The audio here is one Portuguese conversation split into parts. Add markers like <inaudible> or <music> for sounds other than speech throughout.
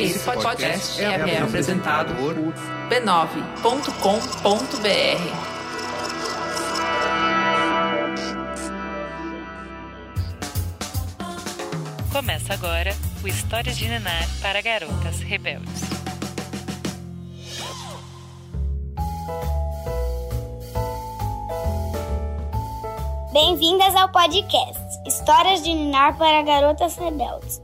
Esse podcast é, é apresentado por b9.com.br. Começa agora o Histórias de Ninar para Garotas Rebeldes. Bem-vindas ao podcast Histórias de Ninar para Garotas Rebeldes.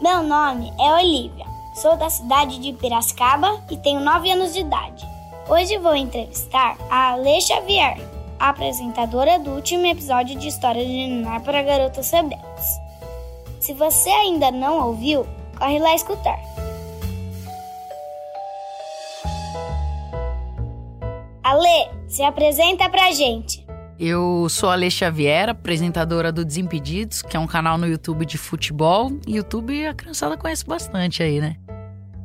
Meu nome é Olivia, sou da cidade de Piracicaba e tenho 9 anos de idade. Hoje vou entrevistar a Ale Xavier, apresentadora do último episódio de História de Ninar para Garotas Rebeldes. Se você ainda não ouviu, corre lá escutar. Ale, se apresenta pra gente. Eu sou a Ale Xavier, apresentadora do Desimpedidos, que é um canal no YouTube de futebol. YouTube a criançada conhece bastante aí, né?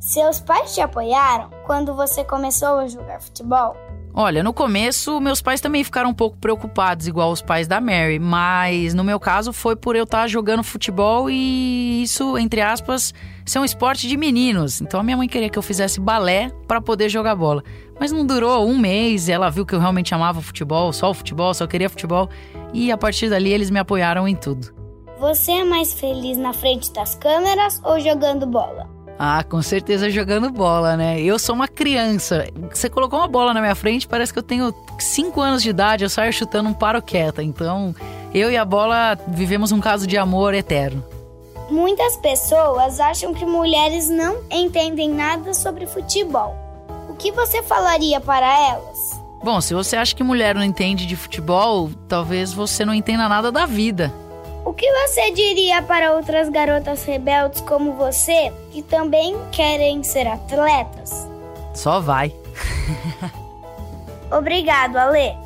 Seus pais te apoiaram quando você começou a jogar futebol? Olha, no começo, meus pais também ficaram um pouco preocupados, igual os pais da Mary, mas no meu caso foi por eu estar jogando futebol e isso, entre aspas, ser um esporte de meninos. Então a minha mãe queria que eu fizesse balé para poder jogar bola. Mas não durou um mês, ela viu que eu realmente amava futebol, só o futebol, só queria futebol, e a partir dali eles me apoiaram em tudo. Você é mais feliz na frente das câmeras ou jogando bola? Ah, com certeza jogando bola, né? Eu sou uma criança. Você colocou uma bola na minha frente, parece que eu tenho 5 anos de idade, eu saio chutando um paroqueta. Então, eu e a bola vivemos um caso de amor eterno. Muitas pessoas acham que mulheres não entendem nada sobre futebol. O que você falaria para elas? Bom, se você acha que mulher não entende de futebol, talvez você não entenda nada da vida. O que você diria para outras garotas rebeldes como você que também querem ser atletas? Só vai. <laughs> Obrigado, Ale.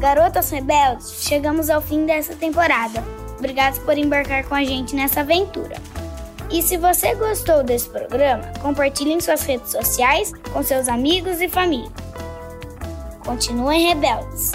Garotas Rebeldes, chegamos ao fim dessa temporada. Obrigado por embarcar com a gente nessa aventura. E se você gostou desse programa, compartilhe em suas redes sociais com seus amigos e família. Continuem rebeldes!